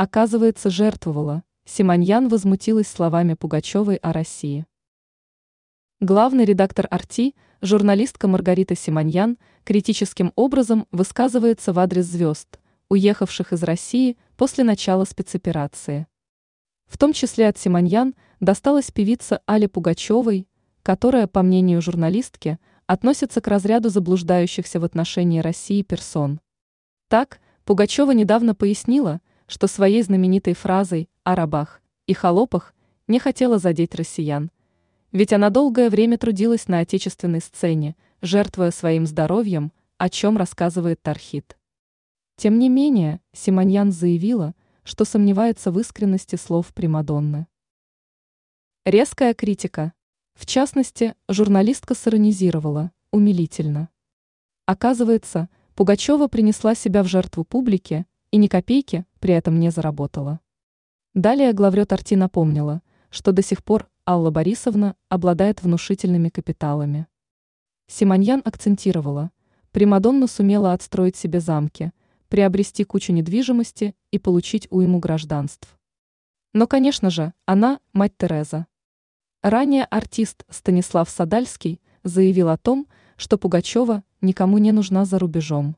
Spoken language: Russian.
оказывается, жертвовала. Симоньян возмутилась словами Пугачевой о России. Главный редактор «Арти», журналистка Маргарита Симоньян, критическим образом высказывается в адрес звезд, уехавших из России после начала спецоперации. В том числе от Симоньян досталась певица Али Пугачевой, которая, по мнению журналистки, относится к разряду заблуждающихся в отношении России персон. Так, Пугачева недавно пояснила, что своей знаменитой фразой о рабах и холопах не хотела задеть россиян, ведь она долгое время трудилась на отечественной сцене, жертвуя своим здоровьем, о чем рассказывает Тархит. Тем не менее, Симоньян заявила, что сомневается в искренности слов Примадонны. Резкая критика. В частности, журналистка сиронизировала, умилительно. Оказывается, Пугачева принесла себя в жертву публике и ни копейки при этом не заработала. Далее главрет Арти напомнила, что до сих пор Алла Борисовна обладает внушительными капиталами. Симоньян акцентировала, Примадонна сумела отстроить себе замки – приобрести кучу недвижимости и получить уйму гражданств. Но, конечно же, она – мать Тереза. Ранее артист Станислав Садальский заявил о том, что Пугачева никому не нужна за рубежом.